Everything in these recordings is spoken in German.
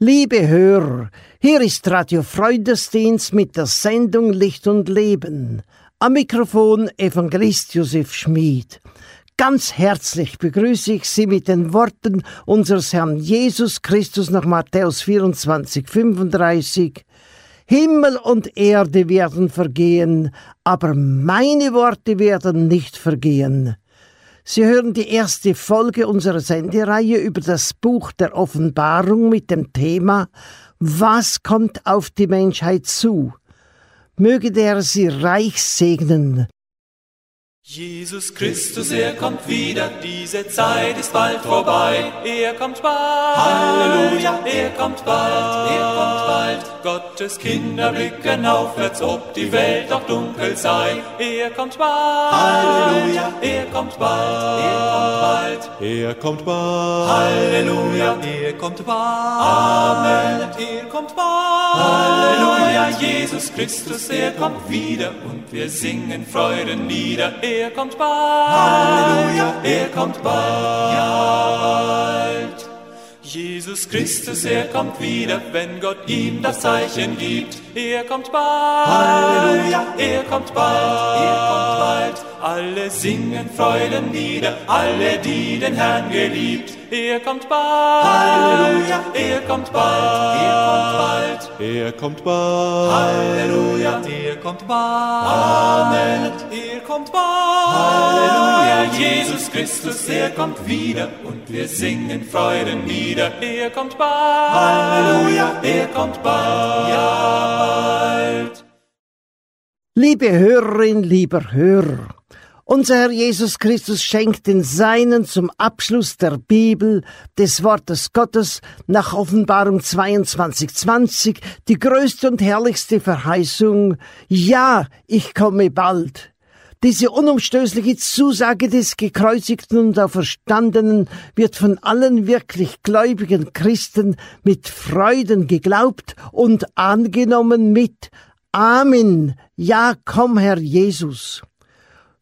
Liebe Hörer, hier ist Radio Freundesdienst mit der Sendung Licht und Leben. Am Mikrofon Evangelist Josef Schmid. Ganz herzlich begrüße ich Sie mit den Worten unseres Herrn Jesus Christus nach Matthäus 24, 35. Himmel und Erde werden vergehen, aber meine Worte werden nicht vergehen. Sie hören die erste Folge unserer Sendereihe über das Buch der Offenbarung mit dem Thema Was kommt auf die Menschheit zu? Möge der Sie reich segnen. Jesus Christus, er kommt wieder, diese Zeit ist bald vorbei. Er kommt bald, Halleluja, er kommt bald, er kommt bald. Gottes Kinder blicken aufwärts, ob die Welt auch dunkel sei. Er kommt bald, Halleluja, er kommt bald, er kommt bald. Er kommt bald, Halleluja, er kommt bald. Amen, er kommt bald. Halleluja, Jesus Christus, er kommt wieder und wir singen Freudenlieder. Er kommt bald, Halleluja, er kommt bald. Jesus Christus, er kommt wieder, wenn Gott ihm das Zeichen gibt. Er kommt bald, Halleluja, er kommt bald, er kommt bald. Alle singen Freudenlieder, alle, die den Herrn geliebt. Er kommt bald, Halleluja, er kommt bald, er kommt bald. Er kommt bald, Halleluja, er kommt bald. Amen, er kommt bald. Halleluja, Jesus Christus, er kommt wieder und wir singen Freudenlieder. Er kommt bald, Halleluja, er kommt bald, ja bald. Liebe Hörerin, lieber Hörer, unser Herr Jesus Christus schenkt den Seinen zum Abschluss der Bibel, des Wortes Gottes, nach Offenbarung 22, 20, die größte und herrlichste Verheißung, ja, ich komme bald. Diese unumstößliche Zusage des gekreuzigten und auferstandenen wird von allen wirklich gläubigen Christen mit Freuden geglaubt und angenommen mit Amen. Ja, komm, Herr Jesus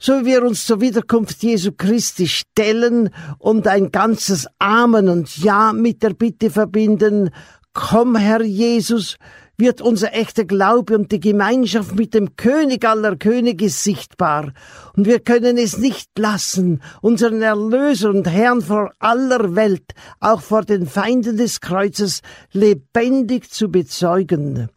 so wie wir uns zur Wiederkunft Jesu Christi stellen und ein ganzes Amen und Ja mit der Bitte verbinden, komm Herr Jesus, wird unser echter Glaube und die Gemeinschaft mit dem König aller Könige sichtbar. Und wir können es nicht lassen, unseren Erlöser und Herrn vor aller Welt, auch vor den Feinden des Kreuzes, lebendig zu bezeugen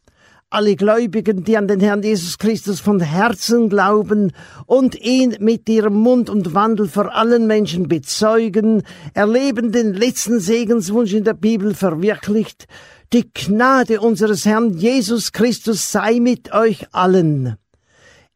alle Gläubigen, die an den Herrn Jesus Christus von Herzen glauben und ihn mit ihrem Mund und Wandel vor allen Menschen bezeugen, erleben den letzten Segenswunsch in der Bibel verwirklicht. Die Gnade unseres Herrn Jesus Christus sei mit euch allen.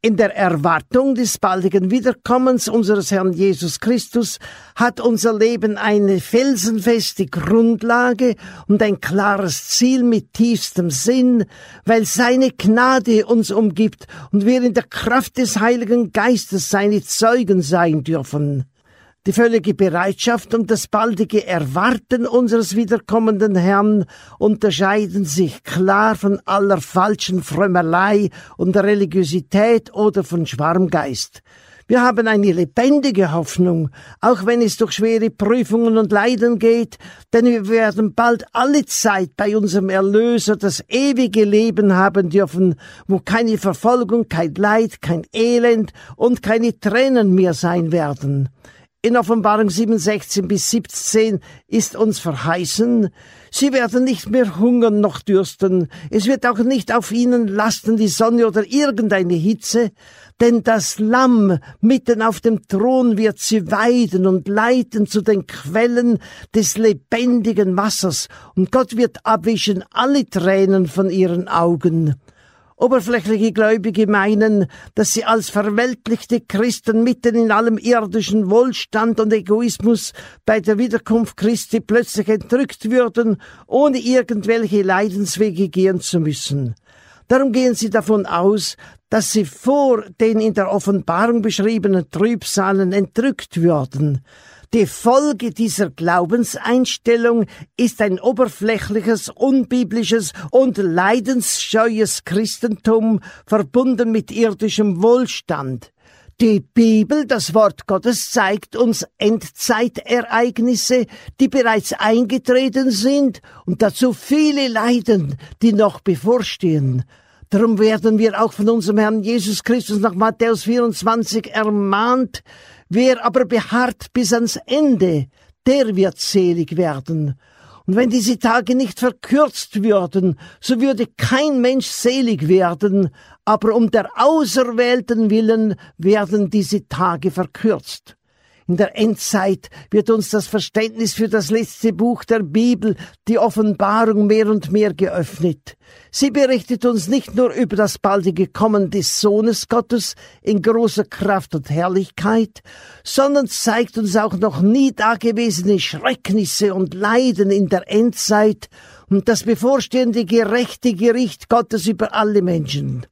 In der Erwartung des baldigen Wiederkommens unseres Herrn Jesus Christus hat unser Leben eine felsenfeste Grundlage und ein klares Ziel mit tiefstem Sinn, weil seine Gnade uns umgibt und wir in der Kraft des Heiligen Geistes seine Zeugen sein dürfen. Die völlige Bereitschaft und das baldige Erwarten unseres wiederkommenden Herrn unterscheiden sich klar von aller falschen Frömmelei und Religiosität oder von Schwarmgeist. Wir haben eine lebendige Hoffnung, auch wenn es durch schwere Prüfungen und Leiden geht, denn wir werden bald alle Zeit bei unserem Erlöser das ewige Leben haben dürfen, wo keine Verfolgung, kein Leid, kein Elend und keine Tränen mehr sein werden. In Offenbarung 7, 16 bis 17 ist uns verheißen, sie werden nicht mehr hungern noch dürsten, es wird auch nicht auf ihnen lasten die Sonne oder irgendeine Hitze, denn das Lamm mitten auf dem Thron wird sie weiden und leiten zu den Quellen des lebendigen Wassers, und Gott wird abwischen alle Tränen von ihren Augen. Oberflächliche Gläubige meinen, dass sie als verweltlichte Christen mitten in allem irdischen Wohlstand und Egoismus bei der Wiederkunft Christi plötzlich entrückt würden, ohne irgendwelche Leidenswege gehen zu müssen. Darum gehen sie davon aus, dass sie vor den in der Offenbarung beschriebenen Trübsalen entrückt würden. Die Folge dieser Glaubenseinstellung ist ein oberflächliches, unbiblisches und leidensscheues Christentum verbunden mit irdischem Wohlstand. Die Bibel, das Wort Gottes, zeigt uns Endzeitereignisse, die bereits eingetreten sind und dazu viele Leiden, die noch bevorstehen. Darum werden wir auch von unserem Herrn Jesus Christus nach Matthäus 24 ermahnt, wer aber beharrt bis ans Ende, der wird selig werden. Und wenn diese Tage nicht verkürzt würden, so würde kein Mensch selig werden, aber um der Auserwählten willen werden diese Tage verkürzt. In der Endzeit wird uns das Verständnis für das letzte Buch der Bibel, die Offenbarung, mehr und mehr geöffnet. Sie berichtet uns nicht nur über das baldige Kommen des Sohnes Gottes in großer Kraft und Herrlichkeit, sondern zeigt uns auch noch nie dagewesene Schrecknisse und Leiden in der Endzeit und das bevorstehende gerechte Gericht Gottes über alle Menschen.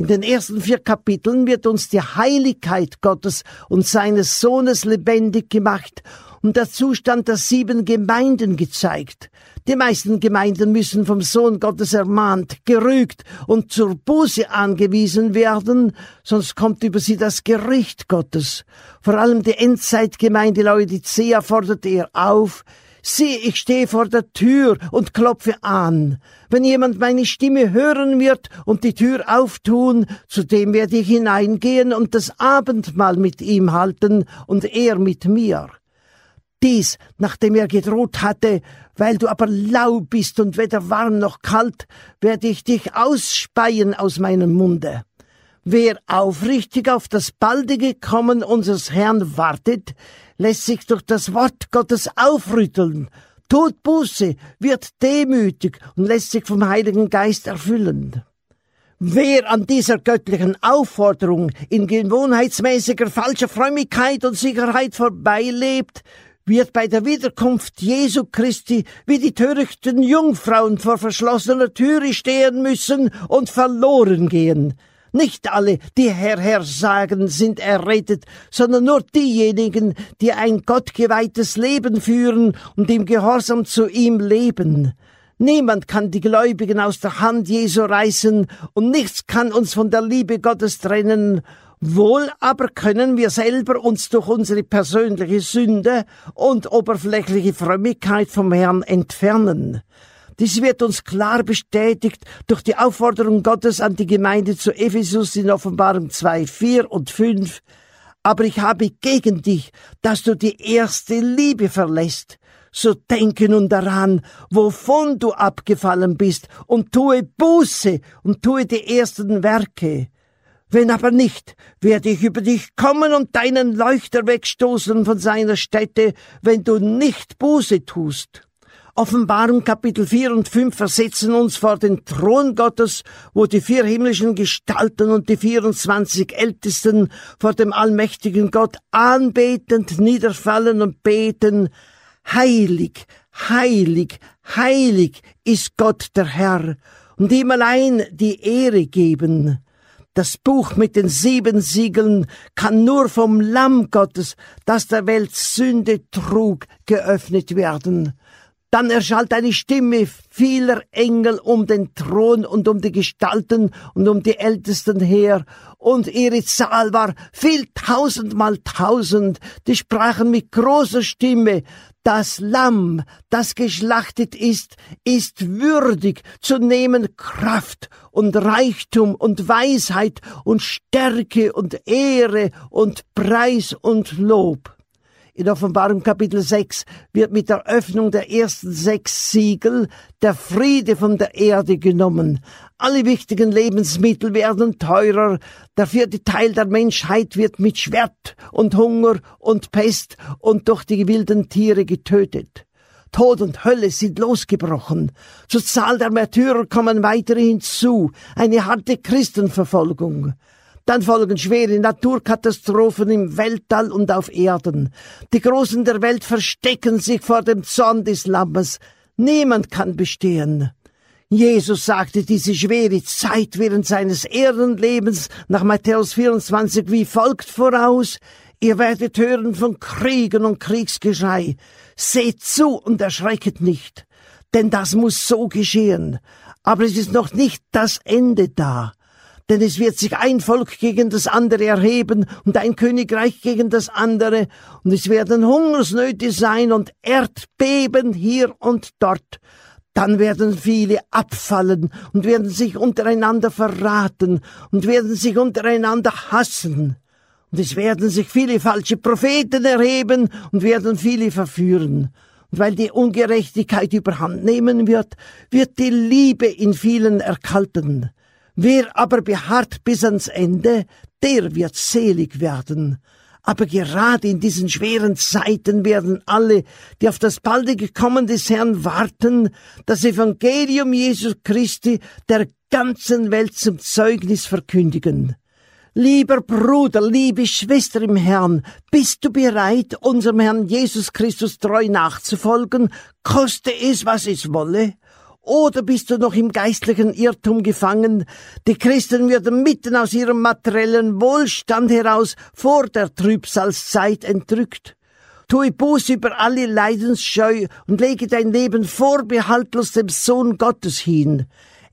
In den ersten vier Kapiteln wird uns die Heiligkeit Gottes und seines Sohnes lebendig gemacht und der Zustand der sieben Gemeinden gezeigt. Die meisten Gemeinden müssen vom Sohn Gottes ermahnt, gerügt und zur Buße angewiesen werden, sonst kommt über sie das Gericht Gottes. Vor allem die Endzeitgemeinde Laodicea fordert er auf, Sieh, ich stehe vor der Tür und klopfe an. Wenn jemand meine Stimme hören wird und die Tür auftun, zu dem werde ich hineingehen und das Abendmahl mit ihm halten und er mit mir. Dies, nachdem er gedroht hatte, weil du aber lau bist und weder warm noch kalt, werde ich dich ausspeien aus meinem Munde. Wer aufrichtig auf das baldige Kommen unseres Herrn wartet, lässt sich durch das Wort Gottes aufrütteln, tut Buße, wird demütig und lässt sich vom Heiligen Geist erfüllen. Wer an dieser göttlichen Aufforderung in gewohnheitsmäßiger falscher Frömmigkeit und Sicherheit vorbeilebt, wird bei der Wiederkunft Jesu Christi wie die törichten Jungfrauen vor verschlossener Türe stehen müssen und verloren gehen. Nicht alle, die Herr, Herr sagen, sind errettet, sondern nur diejenigen, die ein gottgeweihtes Leben führen und im Gehorsam zu ihm leben. Niemand kann die Gläubigen aus der Hand Jesu reißen und nichts kann uns von der Liebe Gottes trennen. Wohl aber können wir selber uns durch unsere persönliche Sünde und oberflächliche Frömmigkeit vom Herrn entfernen. Dies wird uns klar bestätigt durch die Aufforderung Gottes an die Gemeinde zu Ephesus in Offenbarung 2, 4 und 5. Aber ich habe gegen dich, dass du die erste Liebe verlässt. So denke nun daran, wovon du abgefallen bist, und tue Buße und tue die ersten Werke. Wenn aber nicht, werde ich über dich kommen und deinen Leuchter wegstoßen von seiner Stätte, wenn du nicht Buße tust. Offenbarung Kapitel 4 und 5 versetzen uns vor den Thron Gottes, wo die vier himmlischen Gestalten und die 24 Ältesten vor dem allmächtigen Gott anbetend niederfallen und beten, Heilig, heilig, heilig ist Gott der Herr, und ihm allein die Ehre geben. Das Buch mit den sieben Siegeln kann nur vom Lamm Gottes, das der Welt Sünde trug, geöffnet werden. Dann erschallt eine Stimme vieler Engel um den Thron und um die Gestalten und um die Ältesten her, und ihre Zahl war viel tausendmal tausend, die sprachen mit großer Stimme, das Lamm, das geschlachtet ist, ist würdig zu nehmen Kraft und Reichtum und Weisheit und Stärke und Ehre und Preis und Lob. In Offenbarung Kapitel 6 wird mit der Öffnung der ersten sechs Siegel der Friede von der Erde genommen. Alle wichtigen Lebensmittel werden teurer. Der vierte Teil der Menschheit wird mit Schwert und Hunger und Pest und durch die wilden Tiere getötet. Tod und Hölle sind losgebrochen. Zur Zahl der Märtyrer kommen weitere hinzu. Eine harte Christenverfolgung. Dann folgen schwere Naturkatastrophen im Weltall und auf Erden. Die Großen der Welt verstecken sich vor dem Zorn des Lammes. Niemand kann bestehen. Jesus sagte diese schwere Zeit während seines Erdenlebens nach Matthäus 24 wie folgt voraus. Ihr werdet hören von Kriegen und Kriegsgeschrei. Seht zu und erschrecket nicht, denn das muss so geschehen. Aber es ist noch nicht das Ende da. Denn es wird sich ein Volk gegen das andere erheben und ein Königreich gegen das andere, und es werden Hungersnöte sein und Erdbeben hier und dort. Dann werden viele abfallen und werden sich untereinander verraten und werden sich untereinander hassen. Und es werden sich viele falsche Propheten erheben und werden viele verführen. Und weil die Ungerechtigkeit überhand nehmen wird, wird die Liebe in vielen erkalten. Wer aber beharrt bis ans Ende, der wird selig werden. Aber gerade in diesen schweren Zeiten werden alle, die auf das baldige Kommen des Herrn warten, das Evangelium Jesu Christi der ganzen Welt zum Zeugnis verkündigen. Lieber Bruder, liebe Schwester im Herrn, bist du bereit, unserem Herrn Jesus Christus treu nachzufolgen, koste es, was es wolle? Oder bist du noch im geistlichen Irrtum gefangen? Die Christen würden mitten aus ihrem materiellen Wohlstand heraus vor der Trübsalzeit entrückt. Tue Buß über alle Leidensscheu und lege dein Leben vorbehaltlos dem Sohn Gottes hin.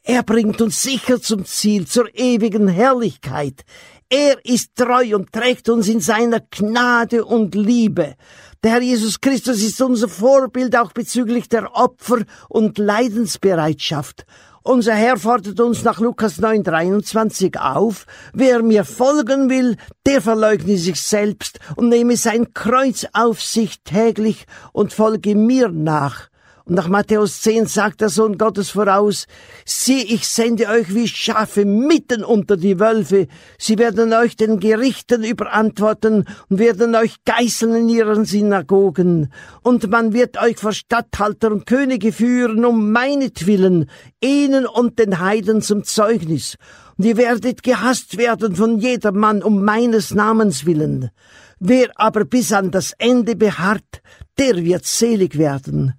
Er bringt uns sicher zum Ziel, zur ewigen Herrlichkeit. Er ist treu und trägt uns in seiner Gnade und Liebe. Der Herr Jesus Christus ist unser Vorbild auch bezüglich der Opfer- und Leidensbereitschaft. Unser Herr fordert uns nach Lukas 9,23 auf, wer mir folgen will, der verleugne sich selbst und nehme sein Kreuz auf sich täglich und folge mir nach. Und nach Matthäus 10 sagt der Sohn Gottes voraus, sieh, ich sende euch wie Schafe mitten unter die Wölfe. Sie werden euch den Gerichten überantworten und werden euch geißeln in ihren Synagogen. Und man wird euch vor Statthalter und Könige führen, um meinetwillen, ihnen und den Heiden zum Zeugnis. Und ihr werdet gehasst werden von jedermann um meines Namens willen. Wer aber bis an das Ende beharrt, der wird selig werden.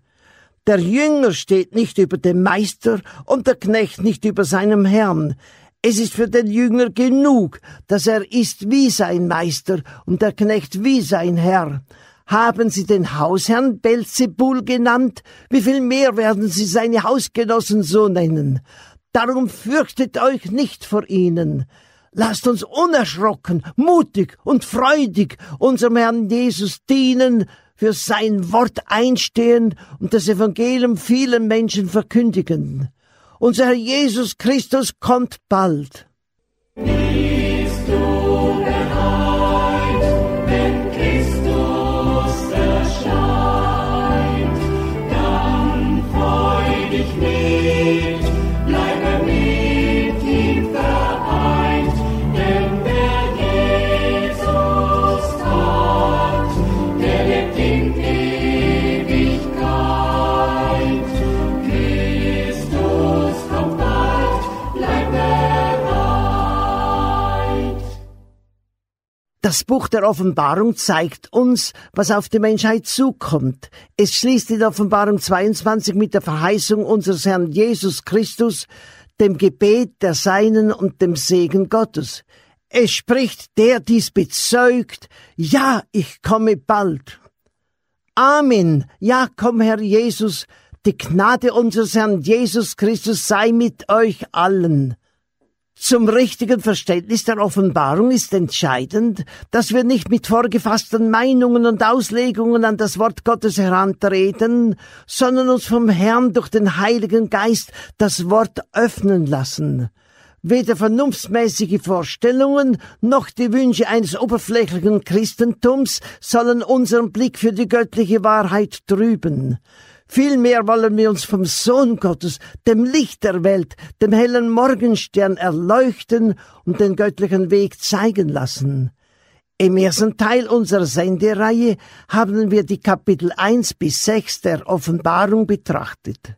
Der Jünger steht nicht über dem Meister und der Knecht nicht über seinem Herrn. Es ist für den Jünger genug, dass er ist wie sein Meister und der Knecht wie sein Herr. Haben Sie den Hausherrn Belzebul genannt? Wie viel mehr werden Sie seine Hausgenossen so nennen? Darum fürchtet euch nicht vor ihnen. Lasst uns unerschrocken, mutig und freudig unserem Herrn Jesus dienen, für sein Wort einstehen und das Evangelium vielen Menschen verkündigen. Unser Herr Jesus Christus kommt bald. Das Buch der Offenbarung zeigt uns, was auf die Menschheit zukommt. Es schließt in Offenbarung 22 mit der Verheißung unseres Herrn Jesus Christus, dem Gebet der Seinen und dem Segen Gottes. Es spricht, der dies bezeugt, ja, ich komme bald. Amen. Ja, komm, Herr Jesus, die Gnade unseres Herrn Jesus Christus sei mit euch allen. Zum richtigen Verständnis der Offenbarung ist entscheidend, dass wir nicht mit vorgefassten Meinungen und Auslegungen an das Wort Gottes herantreten, sondern uns vom Herrn durch den Heiligen Geist das Wort öffnen lassen. Weder vernunftsmäßige Vorstellungen noch die Wünsche eines oberflächlichen Christentums sollen unseren Blick für die göttliche Wahrheit trüben. Vielmehr wollen wir uns vom Sohn Gottes, dem Licht der Welt, dem hellen Morgenstern erleuchten und den göttlichen Weg zeigen lassen. Im ersten Teil unserer Sendereihe haben wir die Kapitel 1 bis 6 der Offenbarung betrachtet.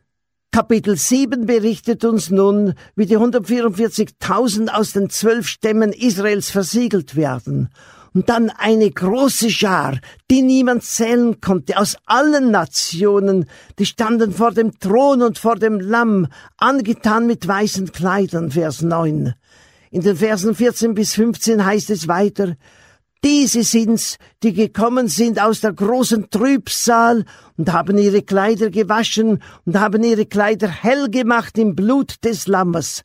Kapitel 7 berichtet uns nun, wie die 144.000 aus den zwölf Stämmen Israels versiegelt werden und dann eine große Schar, die niemand zählen konnte, aus allen Nationen, die standen vor dem Thron und vor dem Lamm, angetan mit weißen Kleidern, Vers 9. In den Versen 14 bis 15 heißt es weiter, diese sind's, die gekommen sind aus der großen Trübsal und haben ihre Kleider gewaschen und haben ihre Kleider hell gemacht im Blut des Lammes.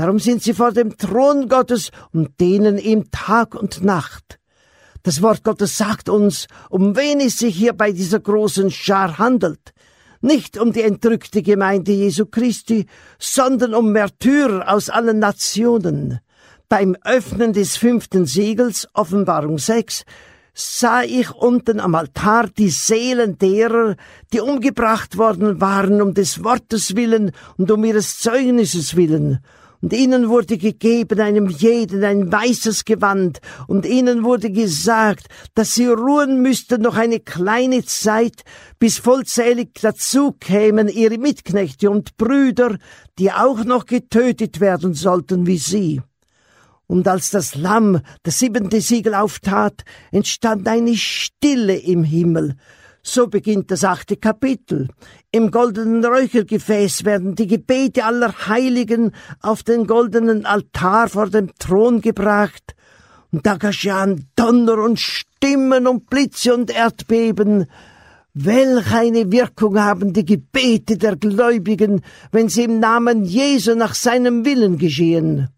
Darum sind sie vor dem Thron Gottes und denen ihm Tag und Nacht. Das Wort Gottes sagt uns, um wen es sich hier bei dieser großen Schar handelt. Nicht um die entrückte Gemeinde Jesu Christi, sondern um Märtyrer aus allen Nationen. Beim Öffnen des fünften Siegels, Offenbarung 6, sah ich unten am Altar die Seelen derer, die umgebracht worden waren um des Wortes willen und um ihres Zeugnisses willen. Und ihnen wurde gegeben einem jeden ein weißes Gewand, und ihnen wurde gesagt, dass sie ruhen müssten noch eine kleine Zeit, bis vollzählig dazu kämen ihre Mitknechte und Brüder, die auch noch getötet werden sollten wie sie. Und als das Lamm das siebente Siegel auftat, entstand eine Stille im Himmel. So beginnt das achte Kapitel. Im goldenen Räuchergefäß werden die Gebete aller Heiligen auf den goldenen Altar vor dem Thron gebracht. Und da geschahen Donner und Stimmen und Blitze und Erdbeben. Welch eine Wirkung haben die Gebete der Gläubigen, wenn sie im Namen Jesu nach seinem Willen geschehen.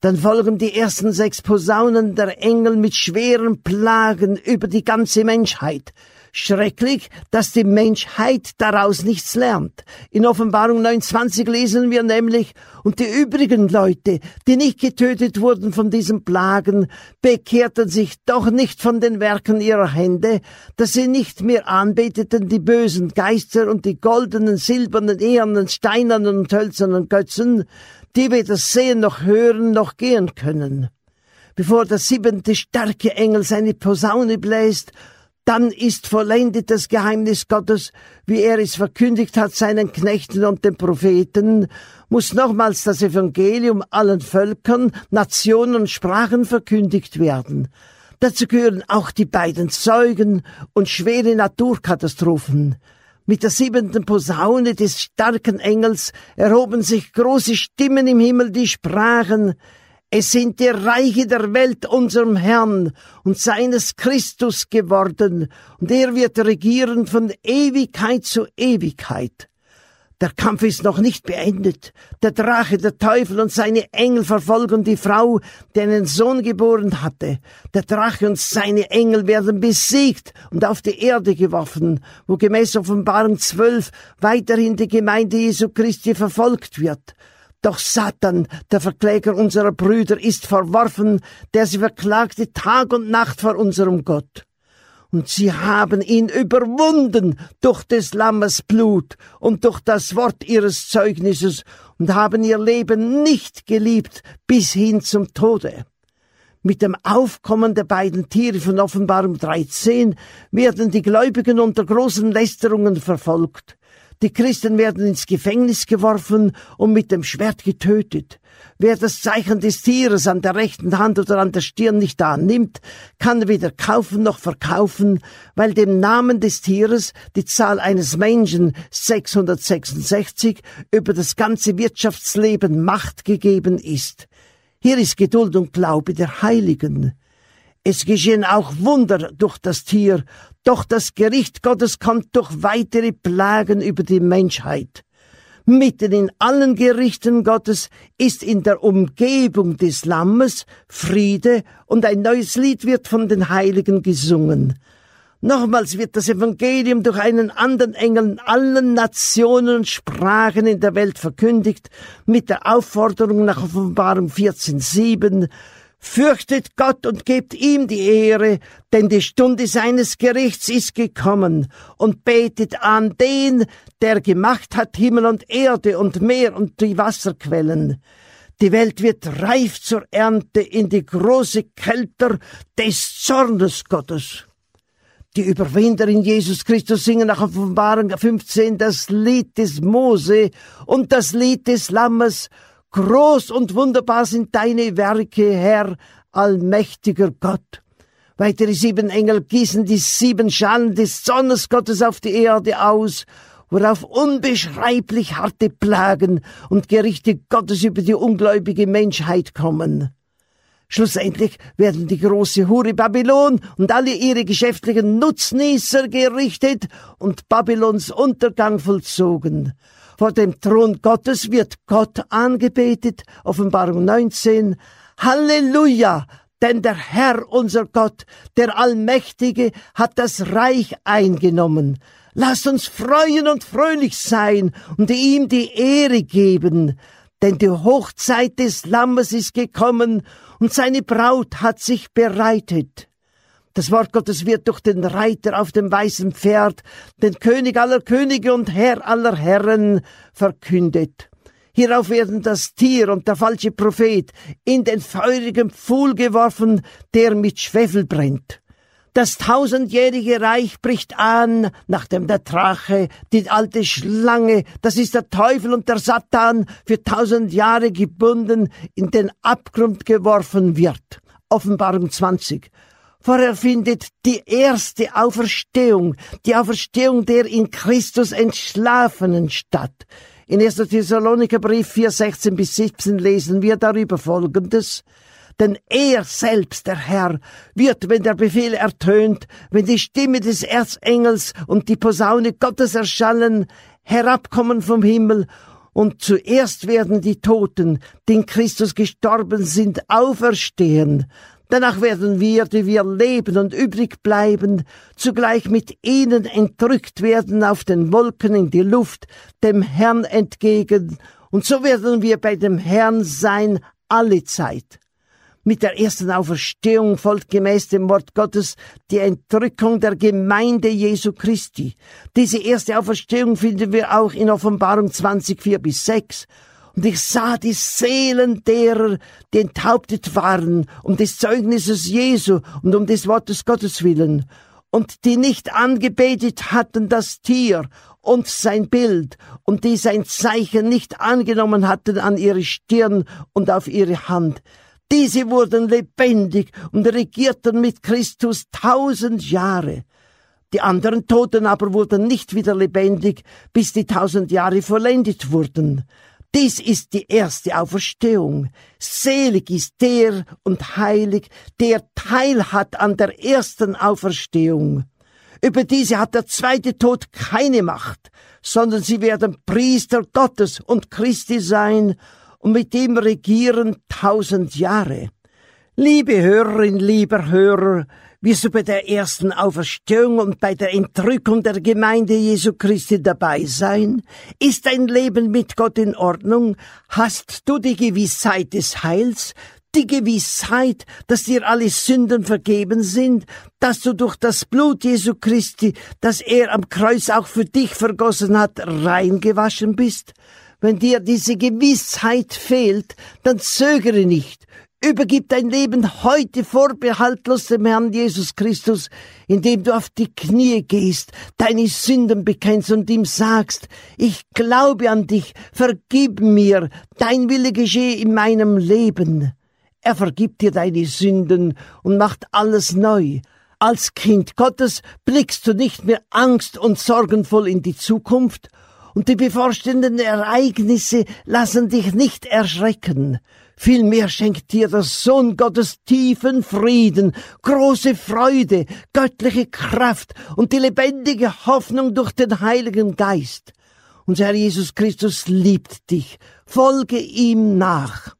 Dann folgen die ersten sechs Posaunen der Engel mit schweren Plagen über die ganze Menschheit. Schrecklich, dass die Menschheit daraus nichts lernt. In Offenbarung 29 lesen wir nämlich, und die übrigen Leute, die nicht getötet wurden von diesen Plagen, bekehrten sich doch nicht von den Werken ihrer Hände, dass sie nicht mehr anbeteten die bösen Geister und die goldenen, silbernen, ehernen, steinernen und hölzernen Götzen, die weder sehen noch hören noch gehen können. Bevor der siebente starke Engel seine Posaune bläst, dann ist vollendet das Geheimnis Gottes, wie er es verkündigt hat seinen Knechten und den Propheten, muss nochmals das Evangelium allen Völkern, Nationen und Sprachen verkündigt werden. Dazu gehören auch die beiden Zeugen und schwere Naturkatastrophen. Mit der siebenten Posaune des starken Engels erhoben sich große Stimmen im Himmel, die sprachen, es sind die Reiche der Welt unserem Herrn und seines Christus geworden, und er wird regieren von Ewigkeit zu Ewigkeit. Der Kampf ist noch nicht beendet. Der Drache, der Teufel und seine Engel verfolgen die Frau, die einen Sohn geboren hatte. Der Drache und seine Engel werden besiegt und auf die Erde geworfen, wo gemäß Offenbarung 12 weiterhin die Gemeinde Jesu Christi verfolgt wird. Doch Satan, der Verkläger unserer Brüder, ist verworfen, der sie verklagte Tag und Nacht vor unserem Gott und sie haben ihn überwunden durch des Lammes Blut und durch das Wort ihres Zeugnisses und haben ihr Leben nicht geliebt bis hin zum Tode. Mit dem Aufkommen der beiden Tiere von Offenbarung 13 werden die Gläubigen unter großen Lästerungen verfolgt. Die Christen werden ins Gefängnis geworfen und mit dem Schwert getötet. Wer das Zeichen des Tieres an der rechten Hand oder an der Stirn nicht annimmt, kann weder kaufen noch verkaufen, weil dem Namen des Tieres die Zahl eines Menschen 666 über das ganze Wirtschaftsleben Macht gegeben ist. Hier ist Geduld und Glaube der Heiligen. Es geschehen auch Wunder durch das Tier, doch das Gericht Gottes kommt durch weitere Plagen über die Menschheit. Mitten in allen Gerichten Gottes ist in der Umgebung des Lammes Friede und ein neues Lied wird von den Heiligen gesungen. Nochmals wird das Evangelium durch einen anderen Engel in allen Nationen und Sprachen in der Welt verkündigt, mit der Aufforderung nach Offenbarung 14.7, Fürchtet Gott und gebt ihm die Ehre, denn die Stunde seines Gerichts ist gekommen, und betet an den, der gemacht hat Himmel und Erde und Meer und die Wasserquellen. Die Welt wird reif zur Ernte in die große Kälter des Zornes Gottes. Die Überwinder in Jesus Christus singen nach Offenbarung 15 das Lied des Mose und das Lied des Lammes Groß und wunderbar sind deine Werke, Herr, allmächtiger Gott. Weitere sieben Engel gießen die sieben Schalen des Sonnes Gottes auf die Erde aus, worauf unbeschreiblich harte Plagen und Gerichte Gottes über die ungläubige Menschheit kommen. Schlussendlich werden die große Hure Babylon und alle ihre geschäftlichen Nutznießer gerichtet und Babylons Untergang vollzogen. Vor dem Thron Gottes wird Gott angebetet. Offenbarung 19. Halleluja! Denn der Herr, unser Gott, der Allmächtige, hat das Reich eingenommen. Lasst uns freuen und fröhlich sein und ihm die Ehre geben. Denn die Hochzeit des Lammes ist gekommen und seine Braut hat sich bereitet. Das Wort Gottes wird durch den Reiter auf dem weißen Pferd, den König aller Könige und Herr aller Herren, verkündet. Hierauf werden das Tier und der falsche Prophet in den feurigen Pfuhl geworfen, der mit Schwefel brennt. Das tausendjährige Reich bricht an, nachdem der Drache, die alte Schlange, das ist der Teufel und der Satan, für tausend Jahre gebunden in den Abgrund geworfen wird. Offenbarung 20. Vorher findet die erste Auferstehung, die Auferstehung der in Christus Entschlafenen statt. In 1. Thessaloniker Brief 4, 16 bis 17 lesen wir darüber Folgendes. Denn er selbst, der Herr, wird, wenn der Befehl ertönt, wenn die Stimme des Erzengels und die Posaune Gottes erschallen, herabkommen vom Himmel und zuerst werden die Toten, die in Christus gestorben sind, auferstehen. Danach werden wir, die wir leben und übrig bleiben, zugleich mit ihnen entrückt werden auf den Wolken in die Luft, dem Herrn entgegen, und so werden wir bei dem Herrn sein alle Zeit. Mit der ersten Auferstehung folgt gemäß dem Wort Gottes die Entrückung der Gemeinde Jesu Christi. Diese erste Auferstehung finden wir auch in Offenbarung 20, 4 bis 6 und ich sah die Seelen derer, die enthauptet waren, um des Zeugnisses Jesu und um des Wortes Gottes willen, und die nicht angebetet hatten das Tier und sein Bild, und die sein Zeichen nicht angenommen hatten an ihre Stirn und auf ihre Hand. Diese wurden lebendig und regierten mit Christus tausend Jahre. Die anderen Toten aber wurden nicht wieder lebendig, bis die tausend Jahre vollendet wurden. Dies ist die erste Auferstehung. Selig ist der und heilig, der Teil hat an der ersten Auferstehung. Über diese hat der zweite Tod keine Macht, sondern sie werden Priester Gottes und Christi sein und mit ihm regieren tausend Jahre. Liebe Hörerin, lieber Hörer, wirst du bei der ersten Auferstehung und bei der Entrückung der Gemeinde Jesu Christi dabei sein? Ist dein Leben mit Gott in Ordnung? Hast du die Gewissheit des Heils? Die Gewissheit, dass dir alle Sünden vergeben sind, dass du durch das Blut Jesu Christi, das er am Kreuz auch für dich vergossen hat, reingewaschen bist? Wenn dir diese Gewissheit fehlt, dann zögere nicht, Übergib dein Leben heute vorbehaltlos dem Herrn Jesus Christus, indem du auf die Knie gehst, deine Sünden bekennst und ihm sagst, ich glaube an dich, vergib mir, dein Wille geschehe in meinem Leben. Er vergibt dir deine Sünden und macht alles neu. Als Kind Gottes blickst du nicht mehr angst und sorgenvoll in die Zukunft, und die bevorstehenden Ereignisse lassen dich nicht erschrecken. Vielmehr schenkt dir der Sohn Gottes tiefen Frieden, große Freude, göttliche Kraft und die lebendige Hoffnung durch den Heiligen Geist. Unser Herr Jesus Christus liebt dich. Folge ihm nach.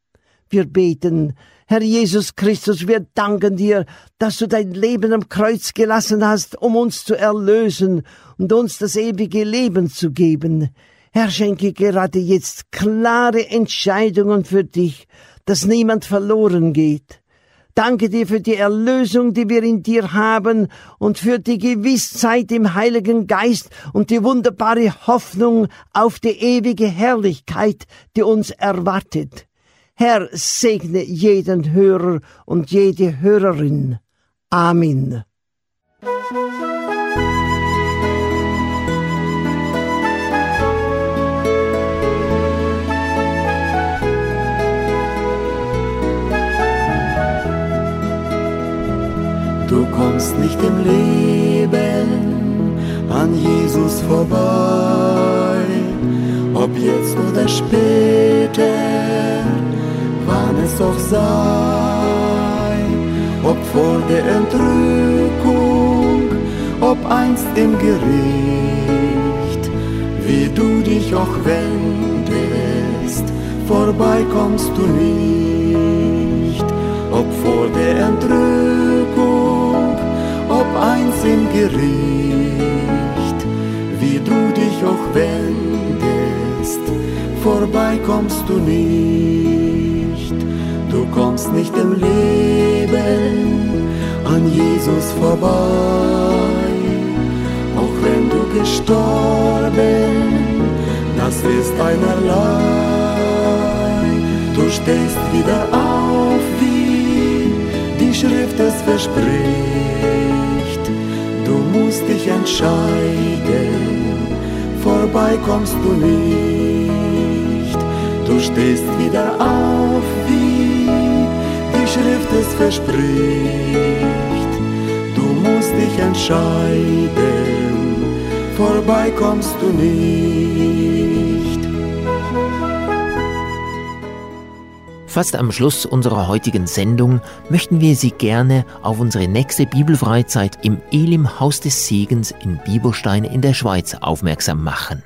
Wir beten, Herr Jesus Christus, wir danken dir, dass du dein Leben am Kreuz gelassen hast, um uns zu erlösen und uns das ewige Leben zu geben. Herr, schenke gerade jetzt klare Entscheidungen für dich, dass niemand verloren geht. Danke dir für die Erlösung, die wir in dir haben und für die Gewissheit im Heiligen Geist und die wunderbare Hoffnung auf die ewige Herrlichkeit, die uns erwartet. Herr, segne jeden Hörer und jede Hörerin. Amen. Du kommst nicht im Leben an Jesus vorbei, ob jetzt oder später, wann es auch sei, ob vor der Entrückung, ob einst im Gericht, wie du dich auch wendest, vorbei kommst du nicht, ob vor der Entrückung, im Gericht, wie du dich auch wendest, vorbei kommst du nicht, du kommst nicht im Leben an Jesus vorbei, auch wenn du gestorben, das ist einerlei, du stehst wieder auf, wie die Schrift es verspricht, musst dich entscheiden, vorbei kommst du nicht, du stehst wieder auf, wie die Schrift es verspricht. Du musst dich entscheiden, vorbei kommst du nicht. Fast am Schluss unserer heutigen Sendung möchten wir Sie gerne auf unsere nächste Bibelfreizeit im Elim Haus des Segens in Bieberstein in der Schweiz aufmerksam machen.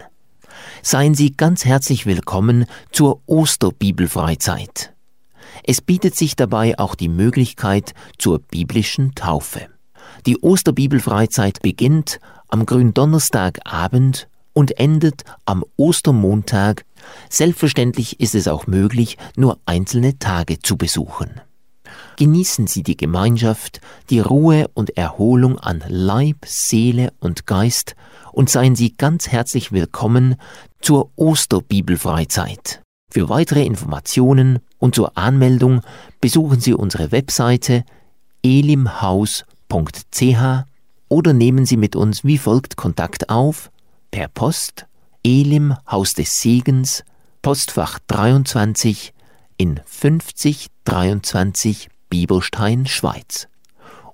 Seien Sie ganz herzlich willkommen zur Osterbibelfreizeit. Es bietet sich dabei auch die Möglichkeit zur biblischen Taufe. Die Osterbibelfreizeit beginnt am Gründonnerstagabend und endet am Ostermontag. Selbstverständlich ist es auch möglich, nur einzelne Tage zu besuchen. Genießen Sie die Gemeinschaft, die Ruhe und Erholung an Leib, Seele und Geist und seien Sie ganz herzlich willkommen zur Osterbibelfreizeit. Für weitere Informationen und zur Anmeldung besuchen Sie unsere Webseite elimhaus.ch oder nehmen Sie mit uns wie folgt Kontakt auf per Post Elim Haus des Segens Postfach 23 in 5023 Bieberstein Schweiz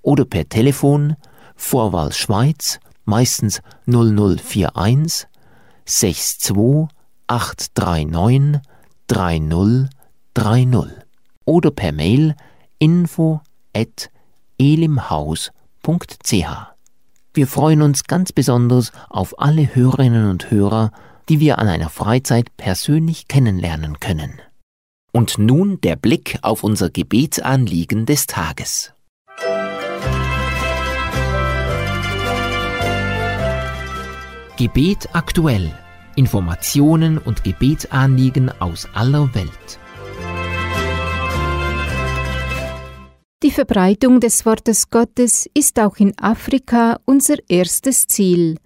oder per Telefon Vorwahl Schweiz meistens 0041 62 839 3030 oder per Mail info at elimhaus.ch. Wir freuen uns ganz besonders auf alle Hörerinnen und Hörer, die wir an einer Freizeit persönlich kennenlernen können. Und nun der Blick auf unser Gebetsanliegen des Tages. Gebet aktuell. Informationen und Gebetsanliegen aus aller Welt. Die Verbreitung des Wortes Gottes ist auch in Afrika unser erstes Ziel.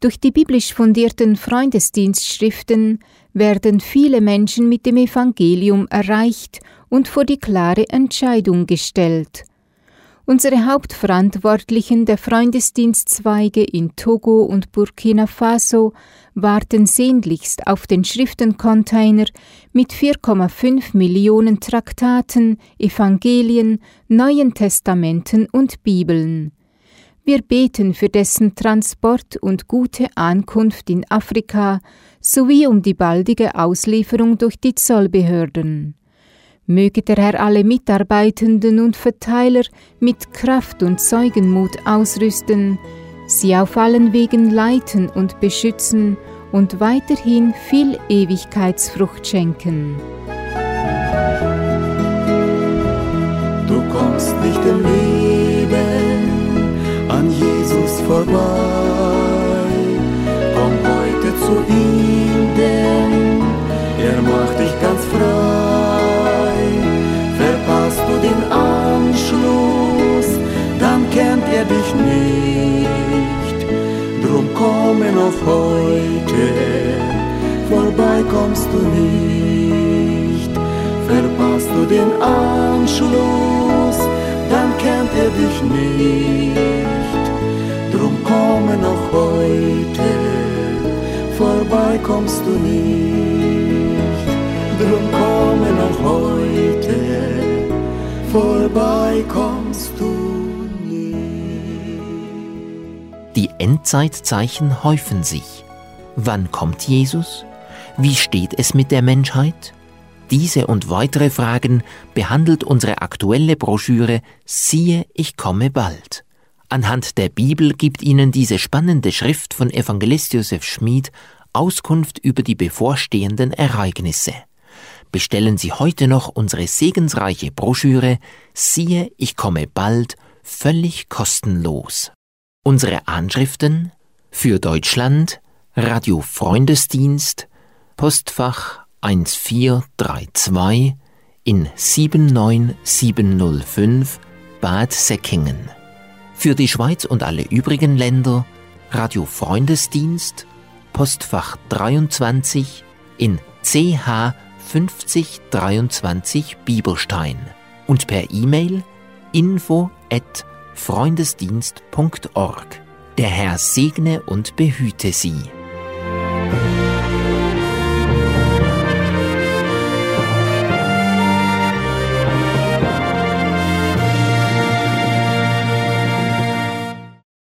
Durch die biblisch fundierten Freundesdienstschriften werden viele Menschen mit dem Evangelium erreicht und vor die klare Entscheidung gestellt. Unsere Hauptverantwortlichen der Freundesdienstzweige in Togo und Burkina Faso warten sehnlichst auf den Schriftencontainer mit 4,5 Millionen Traktaten, Evangelien, Neuen Testamenten und Bibeln. Wir beten für dessen Transport und gute Ankunft in Afrika sowie um die baldige Auslieferung durch die Zollbehörden. Möge der Herr alle Mitarbeitenden und Verteiler mit Kraft und Zeugenmut ausrüsten, sie auf allen Wegen leiten und beschützen und weiterhin viel Ewigkeitsfrucht schenken. Du kommst nicht im Leben an Jesus vorbei. Komm heute zu ihm, kommst du nicht. Drum komme noch heute, vorbei kommst du nicht. Die Endzeitzeichen häufen sich. Wann kommt Jesus? Wie steht es mit der Menschheit? Diese und weitere Fragen behandelt unsere aktuelle Broschüre Siehe, ich komme bald. Anhand der Bibel gibt Ihnen diese spannende Schrift von Evangelist Josef Schmid Auskunft über die bevorstehenden Ereignisse. Bestellen Sie heute noch unsere segensreiche Broschüre Siehe, ich komme bald, völlig kostenlos. Unsere Anschriften für Deutschland Radio Freundesdienst Postfach 1432 in 79705 Bad Säckingen. Für die Schweiz und alle übrigen Länder Radio Freundesdienst Postfach 23 in CH 5023 Bieberstein und per E-Mail info at freundesdienst.org. Der Herr segne und behüte Sie.